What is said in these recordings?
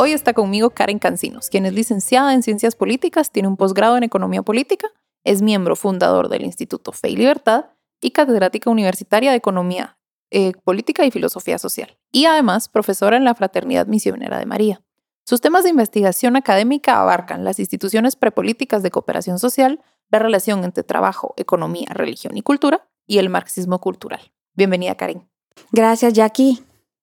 Hoy está conmigo Karen Cancinos, quien es licenciada en Ciencias Políticas, tiene un posgrado en Economía Política, es miembro fundador del Instituto Fe y Libertad y catedrática universitaria de Economía eh, Política y Filosofía Social, y además profesora en la Fraternidad Misionera de María. Sus temas de investigación académica abarcan las instituciones prepolíticas de cooperación social, la relación entre trabajo, economía, religión y cultura, y el marxismo cultural. Bienvenida, Karen. Gracias, Jackie.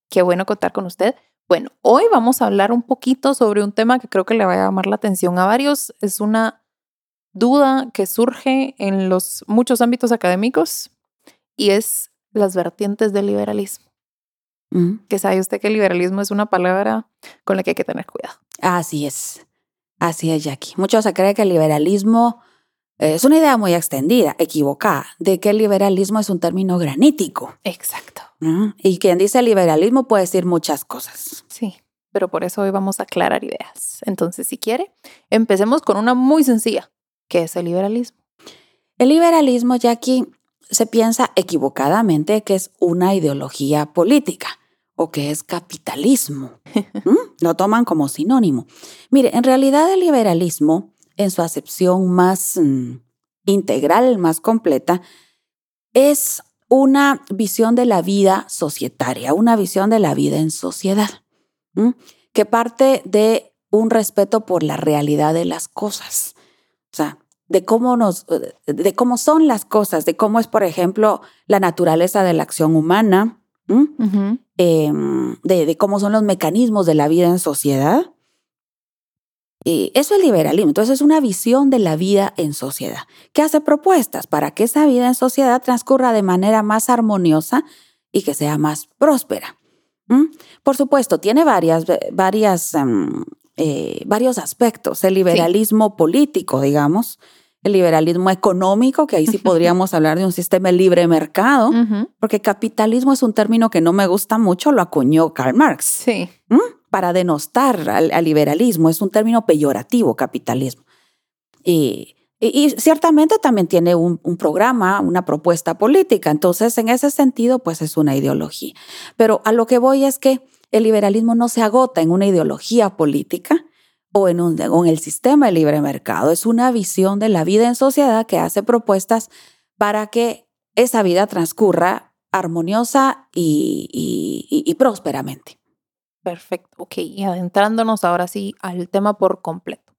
Qué bueno contar con usted. Bueno, hoy vamos a hablar un poquito sobre un tema que creo que le va a llamar la atención a varios. Es una duda que surge en los muchos ámbitos académicos y es las vertientes del liberalismo. Mm. Que sabe usted que el liberalismo es una palabra con la que hay que tener cuidado. Así es. Así es, Jackie. Muchos se creen que el liberalismo es una idea muy extendida, equivocada, de que el liberalismo es un término granítico. Exacto. Y quien dice liberalismo puede decir muchas cosas. Sí, pero por eso hoy vamos a aclarar ideas. Entonces, si quiere, empecemos con una muy sencilla. ¿Qué es el liberalismo? El liberalismo, Jackie, se piensa equivocadamente que es una ideología política o que es capitalismo. ¿Mm? Lo toman como sinónimo. Mire, en realidad el liberalismo, en su acepción más mm, integral, más completa, es una visión de la vida societaria, una visión de la vida en sociedad, ¿m? que parte de un respeto por la realidad de las cosas. O sea, de cómo nos, de cómo son las cosas, de cómo es, por ejemplo, la naturaleza de la acción humana, ¿m? Ujú. eh, de, de cómo son los mecanismos de la vida en sociedad. Y eso es liberalismo. Entonces es una visión de la vida en sociedad que hace propuestas para que esa vida en sociedad transcurra de manera más armoniosa y que sea más próspera. ¿Mm? Por supuesto, tiene varias, varias, em, eh, varios aspectos. El liberalismo político, digamos, el liberalismo económico, que ahí sí podríamos hablar de un sistema de libre mercado, porque capitalismo es un término que no me gusta mucho, lo acuñó Karl Marx Sí. Para denostar al, al liberalismo. Es un término peyorativo, capitalismo. Y, ciertamente también tiene un, programa, una propuesta política. Entonces, en ese sentido, pues es una ideología. Pero a lo que voy es que el liberalismo no se agota en una ideología política o en, un, en el sistema de libre mercado. Es una visión de la vida en sociedad que hace propuestas para que esa vida transcurra armoniosa y- y prósperamente. Perfecto. Ok, y adentrándonos ahora sí al tema por completo.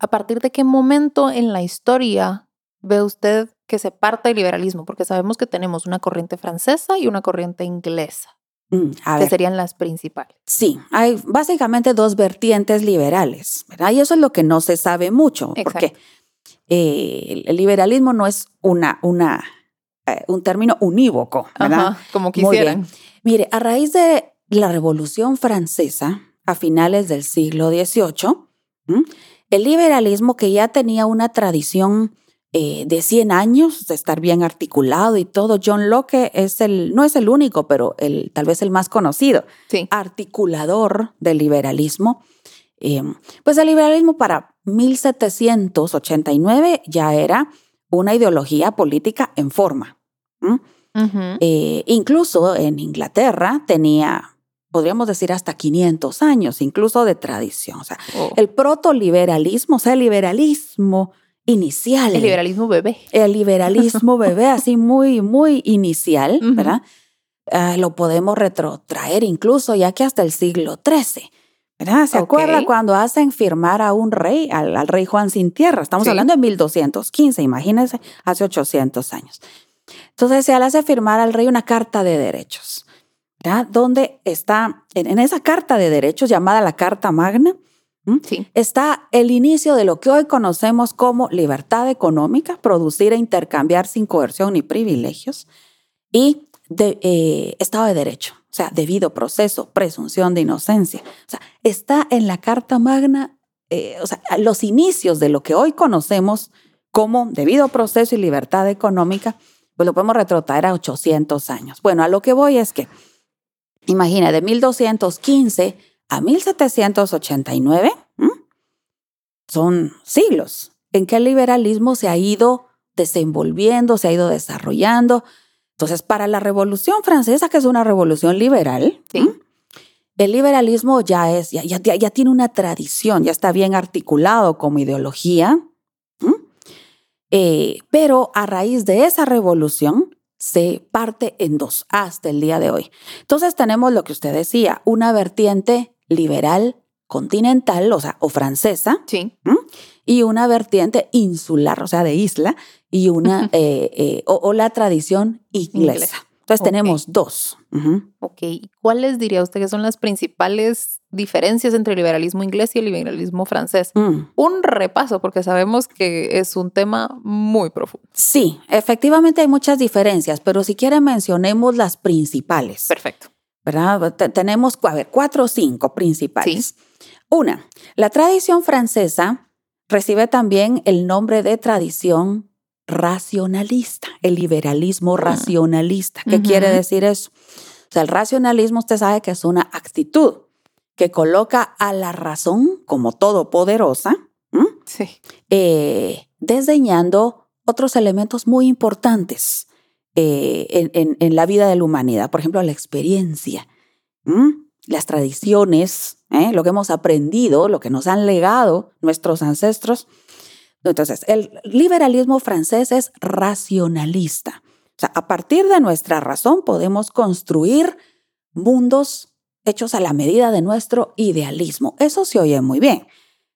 ¿A partir de qué momento en la historia ve usted que se parte el liberalismo? Porque sabemos que tenemos una corriente francesa y una corriente inglesa, Mm, a que ver. serían las principales. Sí, hay básicamente dos vertientes liberales, ¿verdad? Y eso es lo que no se sabe mucho, porque eh, el liberalismo no es una, una, eh, un término unívoco, ¿verdad? Ajá, como Muy bien. quisieran. Mire, a raíz de la Revolución Francesa, a finales del siglo XVIII, ¿m? el liberalismo que ya tenía una tradición eh, de 100 años de estar bien articulado y todo, John Locke es el, no es el único, pero el, tal vez el más conocido Sí. articulador del liberalismo. Eh, pues el liberalismo para 1789 ya era una ideología política en forma. Eh, incluso en Inglaterra tenía, podríamos decir, hasta 500 años, incluso de tradición. O sea, Oh. el protoliberalismo, o sea, el liberalismo inicial. El liberalismo bebé. El liberalismo bebé, así muy, muy inicial, Ujú. ¿verdad? Ah, lo podemos retrotraer incluso ya que hasta el siglo XIII. ¿verdad? ¿Se Ok. acuerda cuando hacen firmar a un rey, al, al rey Juan sin tierra? Estamos Sí. hablando de 1215, imagínense, hace 800 años. Entonces se le hace firmar al rey una carta de derechos, ¿verdad? Donde está, en, en esa carta de derechos llamada la Carta Magna, está el inicio de lo que hoy conocemos como libertad económica, producir e intercambiar sin coerción ni privilegios, y de, eh, Estado de Derecho, o sea, debido proceso, presunción de inocencia. O sea, está en la Carta Magna, eh, o sea, los inicios de lo que hoy conocemos como debido proceso y libertad económica, pues lo podemos retrotraer a 800 años. Bueno, a lo que voy es que, imagina, de 1215 a 1789, son siglos. En que el liberalismo se ha ido desenvolviendo, se ha ido desarrollando. Entonces, para la Revolución Francesa, que es una revolución liberal, el liberalismo ya es, ya, ya, ya, tiene una tradición, ya está bien articulado como ideología, eh, pero a raíz de esa revolución se parte en dos hasta el día de hoy. Entonces tenemos lo que usted decía, una vertiente liberal continental, o sea, o francesa, sí. y una vertiente insular, o sea, de isla, y una, eh, eh, o, la tradición inglesa. Entonces tenemos dos. Ok, ¿cuáles diría usted que son las principales diferencias entre el liberalismo inglés y el liberalismo francés? Mm. Un repaso, porque sabemos que es un tema muy profundo. Sí, efectivamente hay muchas diferencias, pero si quiere mencionemos las principales. Perfecto. ¿Verdad? tenemos, a ver, cuatro o cinco principales. Una, la tradición francesa recibe también el nombre de tradición racionalista, el liberalismo ah. racionalista. ¿Qué quiere decir eso? O sea, el racionalismo usted sabe que es una actitud que coloca a la razón como todopoderosa, sí. eh, desdeñando otros elementos muy importantes eh, en, la vida de la humanidad. Por ejemplo, la experiencia, las tradiciones, ¿eh? lo que hemos aprendido, lo que nos han legado nuestros ancestros entonces, el liberalismo francés es racionalista. O sea, a partir de nuestra razón podemos construir mundos hechos a la medida de nuestro idealismo. Eso se oye muy bien,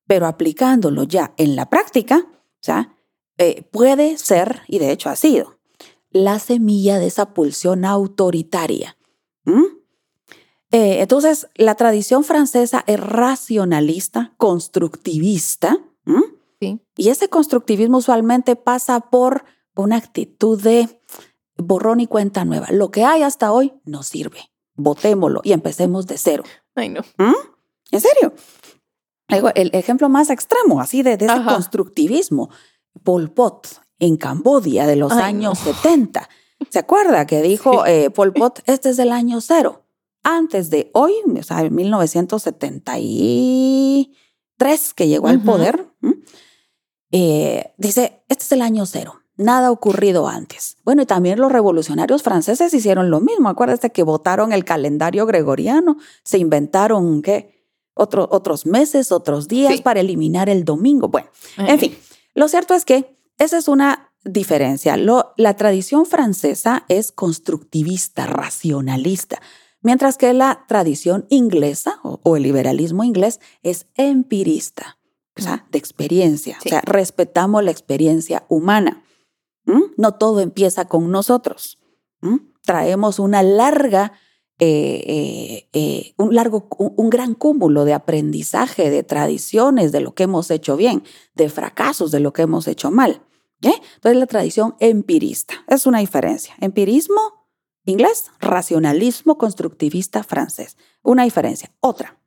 pero aplicándolo ya en la práctica, sea, eh, puede ser, y de hecho ha sido, la semilla de esa pulsión autoritaria. Eh, entonces, la tradición francesa es racionalista, constructivista, y ese constructivismo usualmente pasa por una actitud de borrón y cuenta nueva. Lo que hay hasta hoy no sirve. Votémoslo y empecemos de cero. Ay, no. ¿Mm? ¿En serio? El ejemplo más extremo, así de, ese constructivismo, Pol Pot en Cambodia de los años 70. ¿Se acuerda que dijo eh, Pol Pot, este es del año cero? Antes de hoy, o sea, 1973 que llegó al poder, eh, dice, este es el año cero. Nada ha ocurrido antes. Bueno, y también los revolucionarios franceses hicieron lo mismo. Acuérdate que votaron el calendario gregoriano, se inventaron ¿qué? otros meses, otros días para eliminar el domingo. Bueno, en fin, lo cierto es que esa es una diferencia. la tradición francesa es constructivista, racionalista, mientras que la tradición inglesa o el liberalismo inglés es empirista o sea, de experiencia. O sea, respetamos la experiencia humana. No todo empieza con nosotros. Traemos una larga, eh, eh, eh, un largo, un, gran cúmulo de aprendizaje, de tradiciones, de lo que hemos hecho bien, de fracasos, de lo que hemos hecho mal. Entonces, la tradición empirista es una diferencia. Empirismo inglés, racionalismo constructivista francés. Una diferencia. Otra,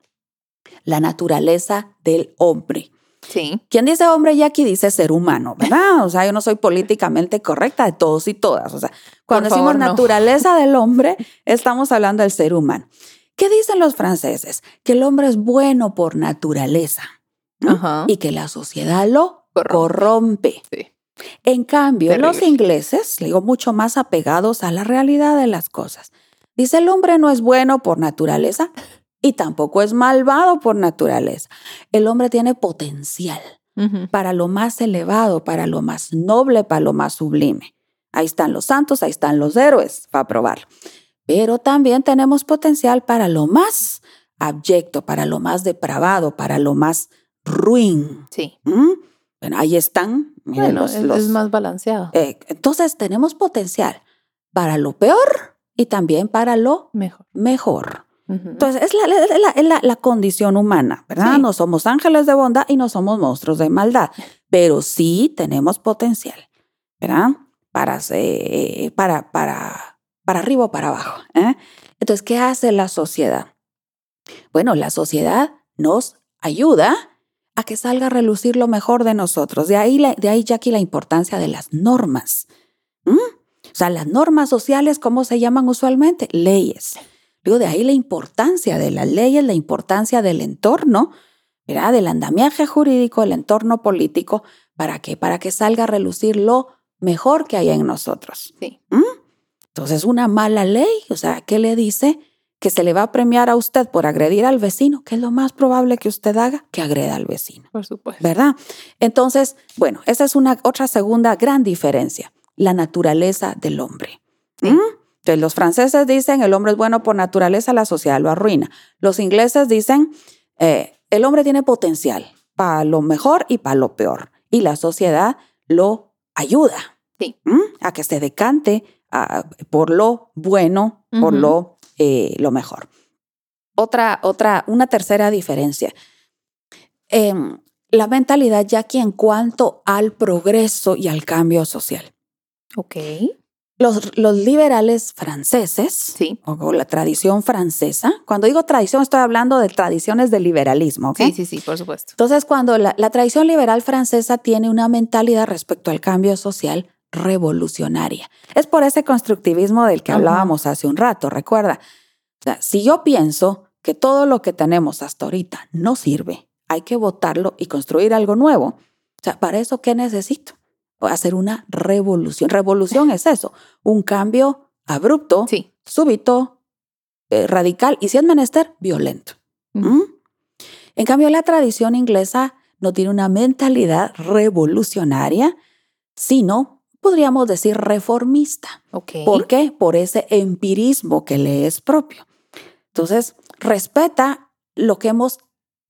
la naturaleza del hombre. Sí. Quien dice hombre y aquí dice ser humano, ¿verdad? O sea, yo no soy políticamente correcta de todos y todas. O sea, cuando decimos naturaleza del hombre, estamos hablando del ser humano. ¿Qué dicen los franceses? Que el hombre es bueno por naturaleza y que la sociedad lo corrompe. En cambio, los ingleses, digo, mucho más apegados a la realidad de las cosas. Dice, el hombre no es bueno por naturaleza, y tampoco es malvado por naturaleza. El hombre tiene potencial para lo más elevado, para lo más noble, para lo más sublime. Ahí están los santos, ahí están los héroes, para probarlo. Pero también tenemos potencial para lo más abyecto, para lo más depravado, para lo más ruin. Sí. ¿Mm? Bueno, ahí están. bueno, es, más balanceado. Eh, entonces tenemos potencial para lo peor y también para lo mejor. mejor. Entonces, es, la, la, condición humana, ¿verdad? No somos ángeles de bondad y no somos monstruos de maldad, pero sí tenemos potencial, ¿verdad? Para, para, para, para arriba o para abajo. ¿eh? Entonces, ¿qué hace la sociedad? Bueno, la sociedad nos ayuda a que salga a relucir lo mejor de nosotros. De ahí, de ahí Jackie, la importancia de las normas. ¿Mm? O sea, las normas sociales, ¿cómo se llaman usualmente? Leyes. De ahí la importancia de las leyes, la importancia del entorno, ¿verdad? del andamiaje jurídico, el entorno político, ¿para qué? Para que salga a relucir lo mejor que hay en nosotros. Sí. ¿Mm? Entonces, una mala ley, o sea, ¿qué le dice? Que se le va a premiar a usted por agredir al vecino, ¿qué es lo más probable que usted haga? Que agreda al vecino. Por supuesto. ¿Verdad? Entonces, bueno, esa es una otra segunda gran diferencia, la naturaleza del hombre. ¿Mm? Entonces, los franceses dicen el hombre es bueno por naturaleza, la sociedad lo arruina. Los ingleses dicen eh, el hombre tiene potencial para lo mejor y para lo peor. Y la sociedad lo ayuda Sí. ¿m? a que se decante a- por lo bueno, por lo, eh, lo mejor. Otra, otra, una tercera diferencia. Em, la mentalidad ya que en cuanto al progreso y al cambio social. Ok. Los, los liberales franceses, Sí. o, o la tradición francesa, cuando digo tradición estoy hablando de tradiciones del liberalismo, ¿ok? Sí, sí, sí, por supuesto. Entonces, cuando la, la tradición liberal francesa tiene una mentalidad respecto al cambio social revolucionaria. Es por ese constructivismo del que hablábamos hace un rato, recuerda. O sea, si yo pienso que todo lo que tenemos hasta ahorita no sirve, hay que votarlo y construir algo nuevo. O sea, ¿para eso qué necesito? Hacer una revolución. Revolución es eso, un cambio abrupto, Sí. súbito, eh, radical y si es menester, violento. ¿Mm? En cambio, la tradición inglesa no tiene una mentalidad revolucionaria, sino, podríamos decir, reformista. Ok. ¿Por qué? Por ese empirismo que le es propio. Entonces, respeta lo que hemos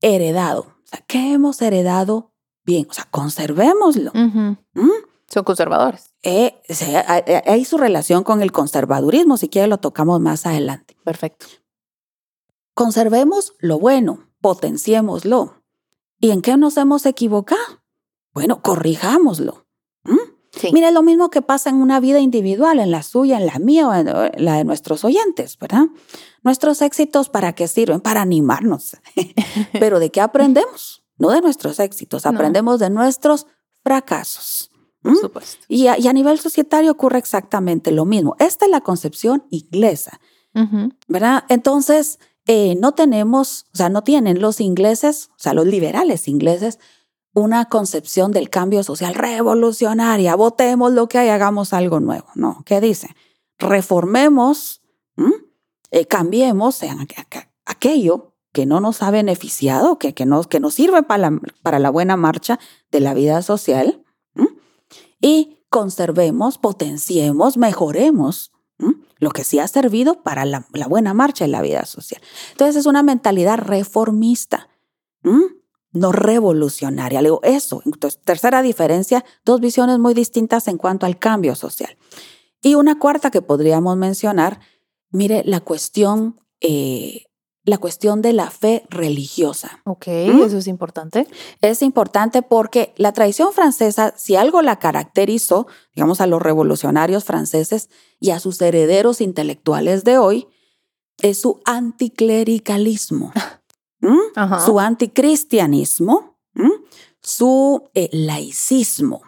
heredado. O sea, ¿qué hemos heredado bien? O sea, conservémoslo. ¿Mm? Son conservadores. Eh, se- hay- su relación con el conservadurismo, si quiere lo tocamos más adelante. Perfecto. Conservemos lo bueno, potenciémoslo. ¿Y en qué nos hemos equivocado? Bueno, corrijámoslo. ¿Mm? Sí. Mira, es lo mismo que pasa en una vida individual, en la suya, en la mía o en la de nuestros oyentes, ¿verdad? Nuestros éxitos, ¿para qué sirven? Para animarnos. Pero ¿de qué aprendemos? No de nuestros éxitos, No. aprendemos de nuestros fracasos. por ¿Mm? supuesto. Y a, y a nivel societario ocurre exactamente lo mismo. Esta es la concepción inglesa. ¿verdad? Entonces, eh, no tenemos, o sea, no tienen los ingleses, o sea, los liberales ingleses, una concepción del cambio social revolucionaria. Votemos lo que hay, hagamos algo nuevo. No, ¿qué dice? Reformemos. Eh, cambiemos sean aqu- aqu- aquello que no nos ha beneficiado, que, que, no, que nos sirve para la, para la buena marcha de la vida social, ¿m? y conservemos, potenciemos, mejoremos ¿m? lo que sí ha servido para la, la buena marcha de la vida social. Entonces es una mentalidad reformista, ¿m? no revolucionaria. Le digo eso. Entonces, tercera diferencia, dos visiones muy distintas en cuanto al cambio social. Y una cuarta que podríamos mencionar, mire, la cuestión, eh, la cuestión de la fe religiosa. Ok, ¿Mm? eso es importante. Es importante porque la tradición francesa, si algo la caracterizó, digamos, a los revolucionarios franceses y a sus herederos intelectuales de hoy, es su anticlericalismo, ¿m? Ajá. su anticristianismo, ¿m? su eh, laicismo.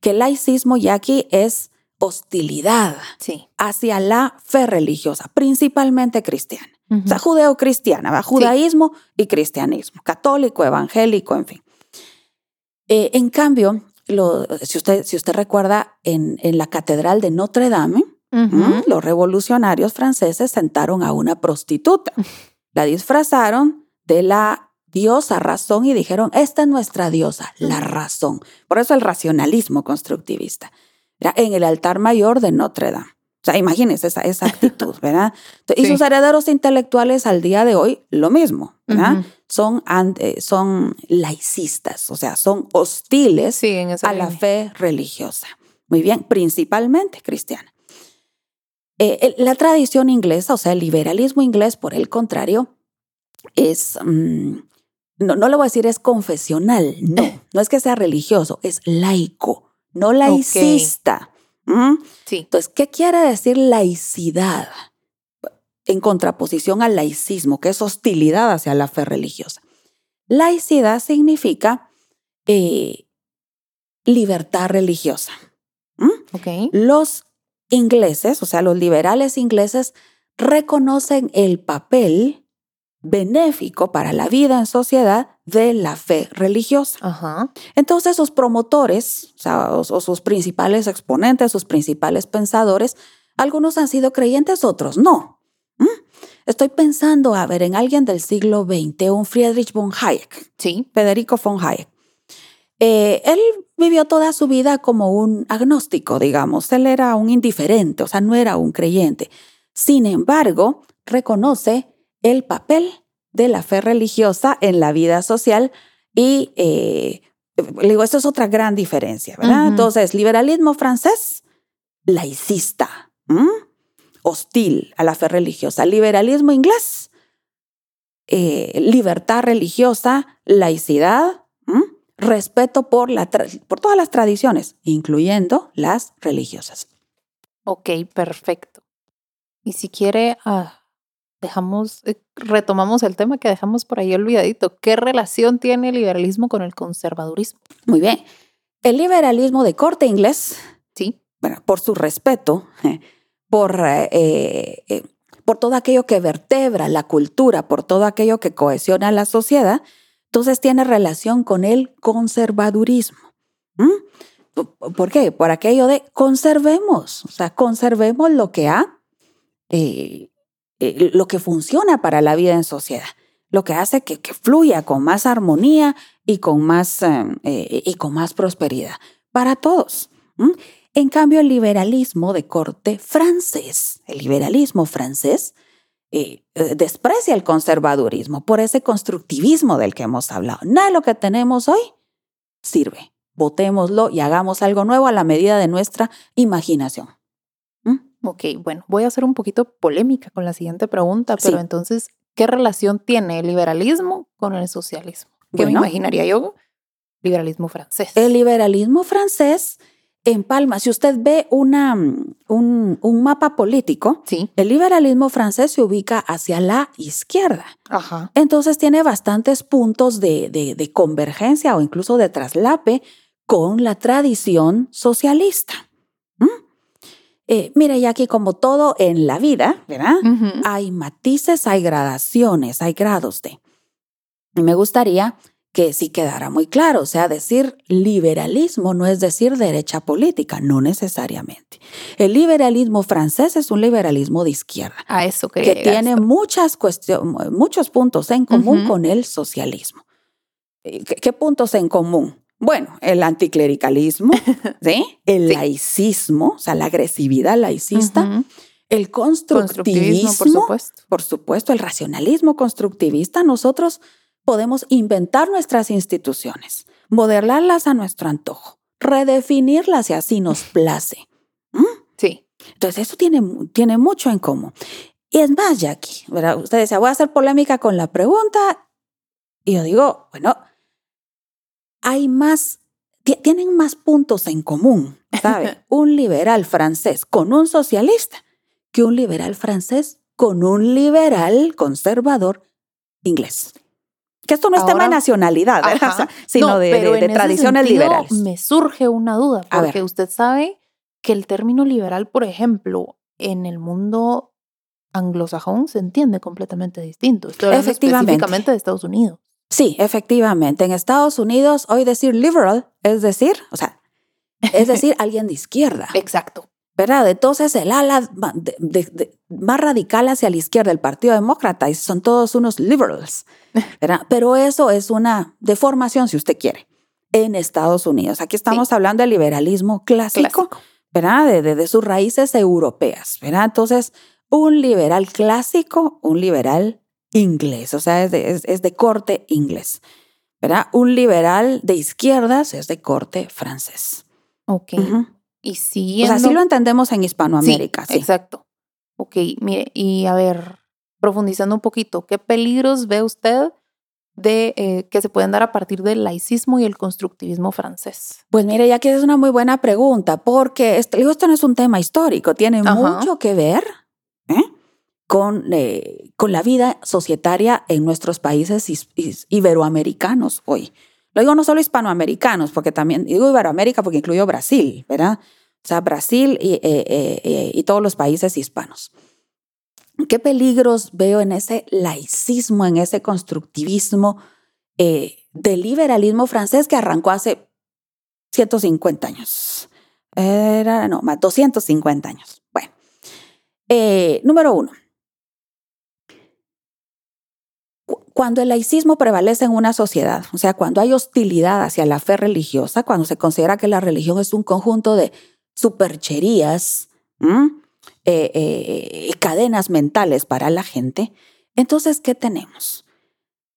Que el laicismo ya aquí es hostilidad Sí. hacia la fe religiosa, principalmente cristiana. Ujú. O sea, judeo-cristiana, ¿va? judaísmo y cristianismo, católico, evangélico, en fin. Eh, en cambio, lo- si, usted, si usted recuerda, en, en la Catedral de Notre Dame, Ujú. ¿m? los revolucionarios franceses sentaron a una prostituta. La disfrazaron de la diosa razón y dijeron, esta es nuestra diosa, la razón. Por eso el racionalismo constructivista. Era en el altar mayor de Notre Dame. O sea, imagínense esa, esa actitud, ¿verdad? Y Sí. sus herederos intelectuales al día de hoy, lo mismo, ¿verdad? Son, eh, son laicistas, o sea, son hostiles Sí, en esa a la fe religiosa. Muy bien, principalmente cristiana. Eh, el- la tradición inglesa, o sea, el liberalismo inglés, por el contrario, es, mm, no, no le voy a decir es confesional, no, no es que sea religioso, es laico, no laicista. ¿Mm? Sí. Entonces, ¿qué quiere decir laicidad? En contraposición al laicismo, que es hostilidad hacia la fe religiosa. laicidad significa eh, libertad religiosa. Ok. Los ingleses, o sea, los liberales ingleses, reconocen el papel benéfico para la vida en sociedad de la fe religiosa. Ajá. Entonces sus promotores, o, sea, o, o sus principales exponentes, sus principales pensadores, algunos han sido creyentes, otros no. ¿Mm? Estoy pensando, a ver, en alguien del siglo XX, un Friedrich von Hayek, Sí. Federico von Hayek. Eh, él vivió toda su vida como un agnóstico, digamos. Él era un indiferente, o sea, no era un creyente. Sin embargo, reconoce el papel de la fe religiosa en la vida social y, eh, le digo, esto es otra gran diferencia, ¿verdad? Entonces, liberalismo francés, laicista, ¿m? hostil a la fe religiosa. Liberalismo inglés, eh, libertad religiosa, laicidad, ¿m? respeto por, la por todas las tradiciones, incluyendo las religiosas. Ok, perfecto. Y si quiere, ah, dejamos, eh, retomamos el tema que dejamos por ahí olvidadito. ¿Qué relación tiene el liberalismo con el conservadurismo? Muy bien. El liberalismo de corte inglés, Sí. bueno, por su respeto, eh, por, eh, eh, por todo aquello que vertebra la cultura, por todo aquello que cohesiona la sociedad, entonces tiene relación con el conservadurismo. ¿Mm? ¿Por- ¿Por qué? Por aquello de conservemos, o sea, conservemos lo que ha, eh, eh, lo que funciona para la vida en sociedad, lo que hace que, fluya con más armonía y con más, eh, eh, y con más prosperidad para todos. En cambio, el liberalismo de corte francés, el liberalismo francés, eh, desprecia el conservadurismo por ese constructivismo del que hemos hablado. Nada de lo que tenemos hoy sirve. Votémoslo y hagamos algo nuevo a la medida de nuestra imaginación. Ok, bueno, voy a ser un poquito polémica con la siguiente pregunta, pero Sí. entonces, ¿qué relación tiene el liberalismo con el socialismo? ¿Qué me Bueno. imaginaría yo? Liberalismo francés. El liberalismo francés empalma, si usted ve una, mm, un, un mapa político, Sí. el liberalismo francés se ubica hacia la izquierda. Ajá. Entonces tiene bastantes puntos de, de- de convergencia o incluso de traslape con la tradición socialista. Eh, mire, ya aquí como todo en la vida, ¿verdad? Hay matices, hay gradaciones, hay grados de. Y Me gustaría que sí quedara muy claro, o sea, decir liberalismo no es decir derecha política, no necesariamente. El liberalismo francés es un liberalismo de izquierda A eso que tiene muchas cuestiones, muchos puntos en común con el socialismo. Eh, ¿Qué, qué puntos en común? Bueno, el anticlericalismo, ¿sí? el Sí. laicismo, o sea, la agresividad laicista, el Constructivismo, constructivismo, por supuesto. por supuesto, el racionalismo constructivista. Nosotros podemos inventar nuestras instituciones, modelarlas a nuestro antojo, redefinirlas si así nos place. Sí. Entonces, eso tiene, tiene mucho en común. Y es más, Jackie, ¿verdad? Usted decía, voy a hacer polémica con la pregunta. Y yo digo, bueno, hay más, ti- tienen más puntos en común, ¿sabe? un liberal francés con un socialista que un liberal francés con un liberal conservador inglés. Que esto no es tema de nacionalidad, ¿verdad? Ajá. O sea, sino No, de, tradiciones sentido liberales. Me surge una duda, porque usted sabe que el término liberal, por ejemplo, en el mundo anglosajón se entiende completamente distinto. Estoy hablando Efectivamente. específicamente de Estados Unidos. Sí, efectivamente. En Estados Unidos, hoy decir liberal es decir, o sea, es decir, alguien de izquierda, Exacto. ¿verdad? Entonces, el ala ma- de- de- de- más radical hacia la izquierda, el Partido Demócrata, y son todos unos liberals, ¿verdad? Pero eso es una deformación, si usted quiere, en Estados Unidos. Aquí estamos hablando del liberalismo clásico, Clásico. ¿verdad? De sus raíces europeas, ¿verdad? Entonces, un liberal clásico, un liberal inglés, o sea, es de, es- es de corte inglés, ¿verdad? Un liberal de izquierdas es de corte francés. Ok. Y O siguiendo... sea, así lo entendemos en Hispanoamérica, sí. Exacto. Ok, mire, y a ver, profundizando un poquito, ¿qué peligros ve usted de eh, que se pueden dar a partir del laicismo y el constructivismo francés? Pues mire, ya que es una muy buena pregunta, porque este, digo, esto no es un tema histórico, tiene Ajá. mucho que ver ¿eh? Con, eh, con la vida societaria en nuestros países iberoamericanos hoy. Lo digo no solo hispanoamericanos, porque también digo Iberoamérica porque incluyo Brasil, ¿verdad? O sea, Brasil y, eh, y todos los países hispanos. ¿Qué peligros veo en ese laicismo, en ese constructivismo del liberalismo francés que arrancó hace 150 años? Era, no, más 250 años. Bueno, número uno, Cuando el laicismo prevalece en una sociedad, o sea, cuando hay hostilidad hacia la fe religiosa, cuando se considera que la religión es un conjunto de supercherías, eh, eh, cadenas mentales para la gente, entonces, ¿qué tenemos?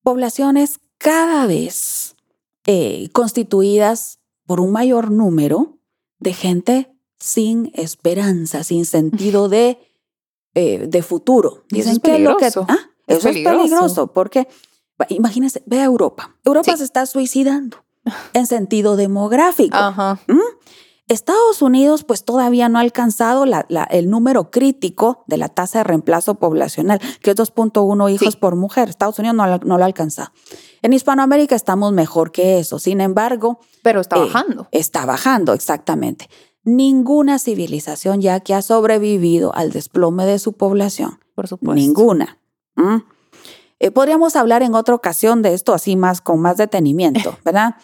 Poblaciones cada vez eh, constituidas por un mayor número de gente sin esperanza, sin sentido de, de futuro. Dicen que lo que... ¿ah? Eso es peligroso porque, imagínense, ve a Europa. Europa se está suicidando en sentido demográfico. ¿Mm? Estados Unidos pues todavía no ha alcanzado el número crítico de la tasa de reemplazo poblacional, que es 2.1 hijos por mujer. Estados Unidos no, no, lo ha alcanzado. En Hispanoamérica estamos mejor que eso. Sin embargo... Pero está eh, bajando. Está bajando, exactamente. Ninguna civilización ya que ha sobrevivido al desplome de su población. Por supuesto. Ninguna. Eh, podríamos hablar en otra ocasión de esto así más con más detenimiento, ¿verdad?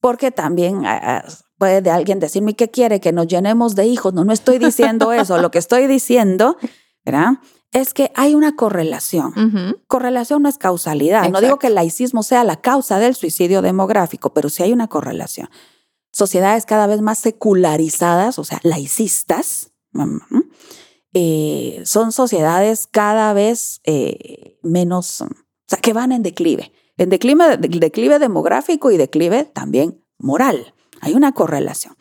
Porque también ah, ah, puede alguien decirme qué quiere que nos llenemos de hijos. No, no estoy diciendo eso. Lo que estoy diciendo, ¿verdad? Es que hay una correlación. Correlación no es causalidad. No digo que el laicismo sea la causa del suicidio demográfico, pero sí hay una correlación. Sociedades cada vez más secularizadas, o sea, laicistas, eh, son sociedades cada vez eh, menos, o sea, que van en declive, en declive, declive demográfico y declive también moral. Hay una correlación.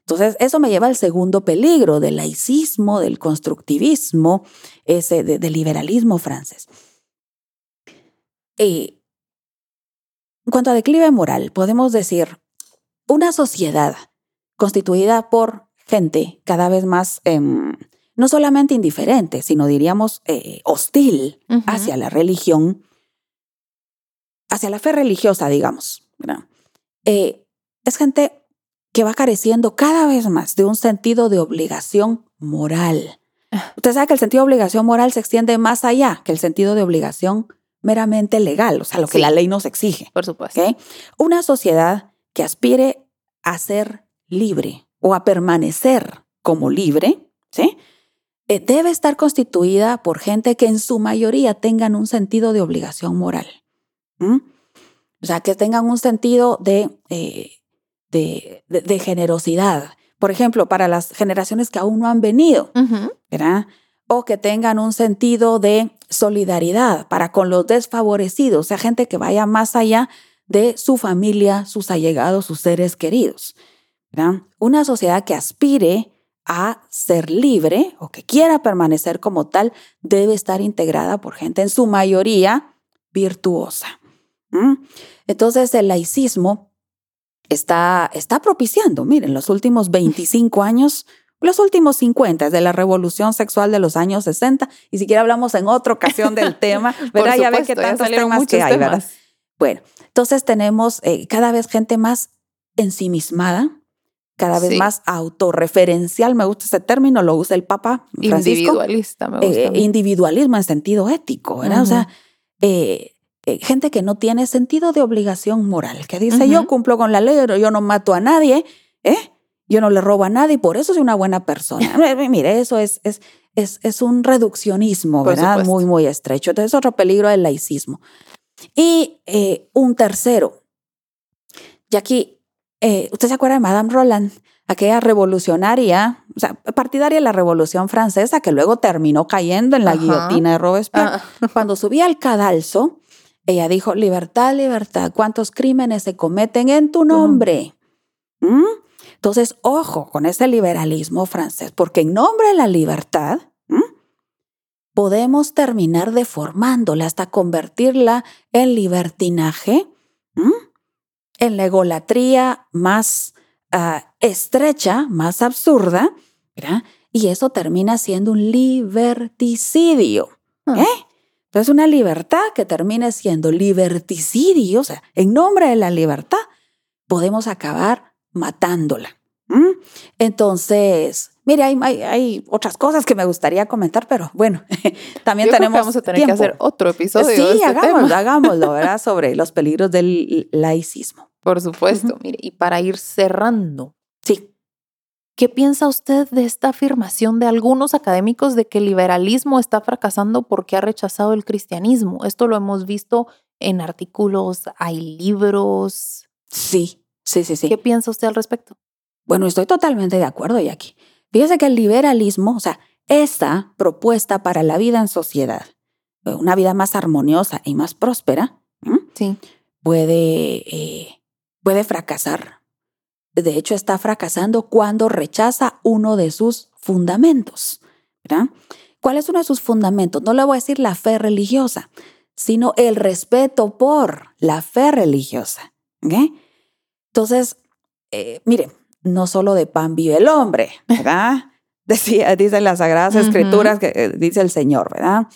Entonces, eso me lleva al segundo peligro del laicismo, del constructivismo, ese del liberalismo francés. Eh, en cuanto a declive moral, podemos decir una sociedad constituida por gente cada vez más em, no solamente indiferente, sino diríamos eh, hostil hacia la religión, hacia la fe religiosa, digamos. Eh, es gente que va careciendo cada vez más de un sentido de obligación moral. Ah. Usted sabe que el sentido de obligación moral se extiende más allá que el sentido de obligación meramente legal, o sea, lo que la ley nos exige. Por supuesto. Una sociedad que aspire a ser libre o a permanecer como libre, ¿sí? Eh, debe estar constituida por gente que en su mayoría tengan un sentido de obligación moral. O sea, que tengan un sentido de, eh, de, generosidad. Por ejemplo, para las generaciones que aún no han venido, ¿verdad? O que tengan un sentido de solidaridad para con los desfavorecidos, o sea, gente que vaya más allá de su familia, sus allegados, sus seres queridos. ¿verdad? Una sociedad que aspire a ser libre o que quiera permanecer como tal, debe estar integrada por gente en su mayoría virtuosa. Entonces el laicismo está, está propiciando, miren, los últimos 25 años, los últimos 50, desde la revolución sexual de los años 60, y siquiera hablamos en otra ocasión del tema, ¿verdad? ya ve que tantos temas que hay, ¿verdad? Bueno, entonces tenemos eh, cada vez gente más ensimismada, cada vez más autorreferencial, me gusta ese término, lo usa el Papa Individualista, me gusta. Eh, individualismo en sentido ético, ¿verdad? O sea, eh, eh, gente que no tiene sentido de obligación moral, que dice, yo cumplo con la ley, yo no mato a nadie, ¿eh? yo no le robo a nadie, por eso soy una buena persona. Mire, eso es, es, es, es un reduccionismo, ¿verdad? Muy, muy estrecho. Entonces, otro peligro del laicismo. Y un tercero, y aquí eh, ¿Usted se acuerda de Madame Roland? Aquella revolucionaria, o sea, partidaria de la Revolución Francesa, que luego terminó cayendo en la guillotina de Robespierre. Ah. Cuando subía al cadalso, ella dijo, libertad, libertad, ¿cuántos crímenes se cometen en tu nombre? ¿Mm? Entonces, ojo con ese liberalismo francés, porque en nombre de la libertad, podemos terminar deformándola hasta convertirla en libertinaje en la egolatría más ah, estrecha, más absurda, ¿verdad? y eso termina siendo un liberticidio. ¿Eh? Entonces, una libertad que termine siendo liberticidio, o sea, en nombre de la libertad, podemos acabar matándola. Entonces, mire, hay, hay, otras cosas que me gustaría comentar, pero bueno, también tenemos. vamos a tener que hacer otro episodio. Sí, este hagámoslo, hagámoslo, ¿verdad? Sobre los peligros del laicismo. Por supuesto, mire, y para ir cerrando. Sí. ¿Qué piensa usted de esta afirmación de algunos académicos de que el liberalismo está fracasando porque ha rechazado el cristianismo? Esto lo hemos visto en artículos, hay libros. Sí, sí, sí, sí. ¿Qué piensa usted al respecto? Bueno, estoy totalmente de acuerdo, Jackie. Fíjese que el liberalismo, o sea, esta propuesta para la vida en sociedad, una vida más armoniosa y más próspera, sí. puede, eh, puede fracasar. De hecho, está fracasando cuando rechaza uno de sus fundamentos. ¿Cuál es uno de sus fundamentos? No le voy a decir la fe religiosa, sino el respeto por la fe religiosa. Entonces, eh, mire, no solo de pan vive el hombre, ¿verdad? Decía, dicen las Sagradas Escrituras que eh, dice el Señor, ¿verdad?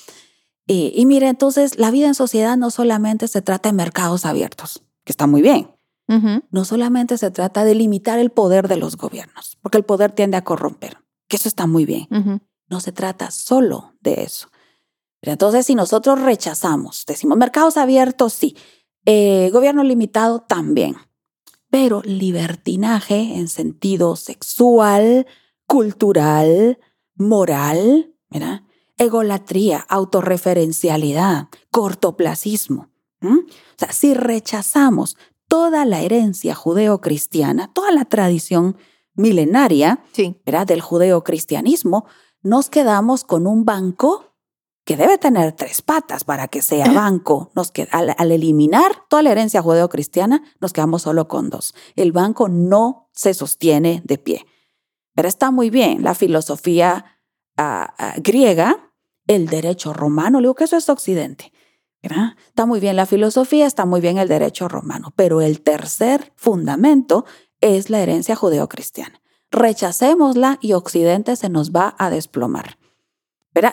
Y, y, mire, entonces la vida en sociedad no solamente se trata de mercados abiertos, que está muy bien. No solamente se trata de limitar el poder de los gobiernos, porque el poder tiende a corromper, que eso está muy bien. No se trata solo de eso. Pero entonces, si nosotros rechazamos, decimos mercados abiertos, sí, eh, gobierno limitado también pero libertinaje en sentido sexual, cultural, moral, ¿verdad? egolatría, autorreferencialidad, cortoplacismo. O sea, si rechazamos toda la herencia judeocristiana, toda la tradición milenaria ¿verdad? del judeocristianismo, nos quedamos con un banco que debe tener tres patas para que sea banco. Nos al, al, eliminar toda la herencia judeocristiana, nos quedamos solo con dos. El banco no se sostiene de pie. Pero está muy bien la filosofía ah, ah, griega, el derecho romano, le digo que eso es occidente. Está muy bien la filosofía, está muy bien el derecho romano, pero el tercer fundamento es la herencia judeocristiana. Rechacémosla y Occidente se nos va a desplomar.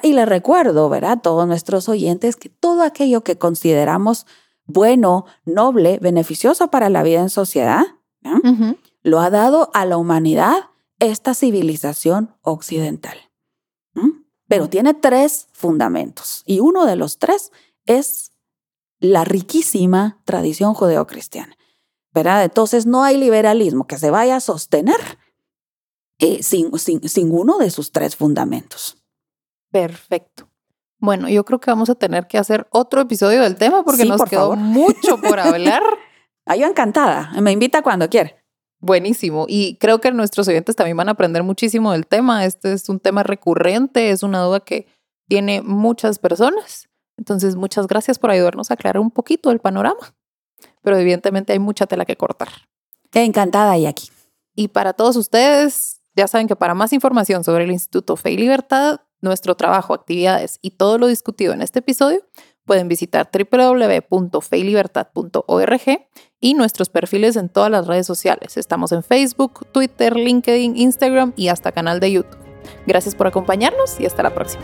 Y le recuerdo, ¿verdad? A todos nuestros oyentes que todo aquello que consideramos bueno, noble, beneficioso para la vida en sociedad, lo ha dado a la humanidad esta civilización occidental. Pero tiene tres fundamentos y uno de los tres es la riquísima tradición judeocristiana. ¿verdad? Entonces no hay liberalismo que se vaya a sostener eh, sin, sin uno de sus tres fundamentos. Perfecto. Bueno, yo creo que vamos a tener que hacer otro episodio del tema porque nos quedó mucho por hablar. ah, yo encantada. Me invita cuando quiera. Buenísimo. Y creo que nuestros oyentes también van a aprender muchísimo del tema. Este es un tema recurrente, es una duda que tiene muchas personas. Entonces, muchas gracias por ayudarnos a aclarar un poquito el panorama. Pero evidentemente hay mucha tela que cortar. Encantada, Jackie. Y para todos ustedes, ya saben que para más información sobre el Instituto Fe y Libertad, nuestro trabajo, actividades y todo lo discutido en este episodio, pueden visitar www.feylibertad.org y nuestros perfiles en todas las redes sociales. Estamos en Facebook, Twitter, LinkedIn, Instagram y hasta canal de YouTube. Gracias por acompañarnos y hasta la próxima.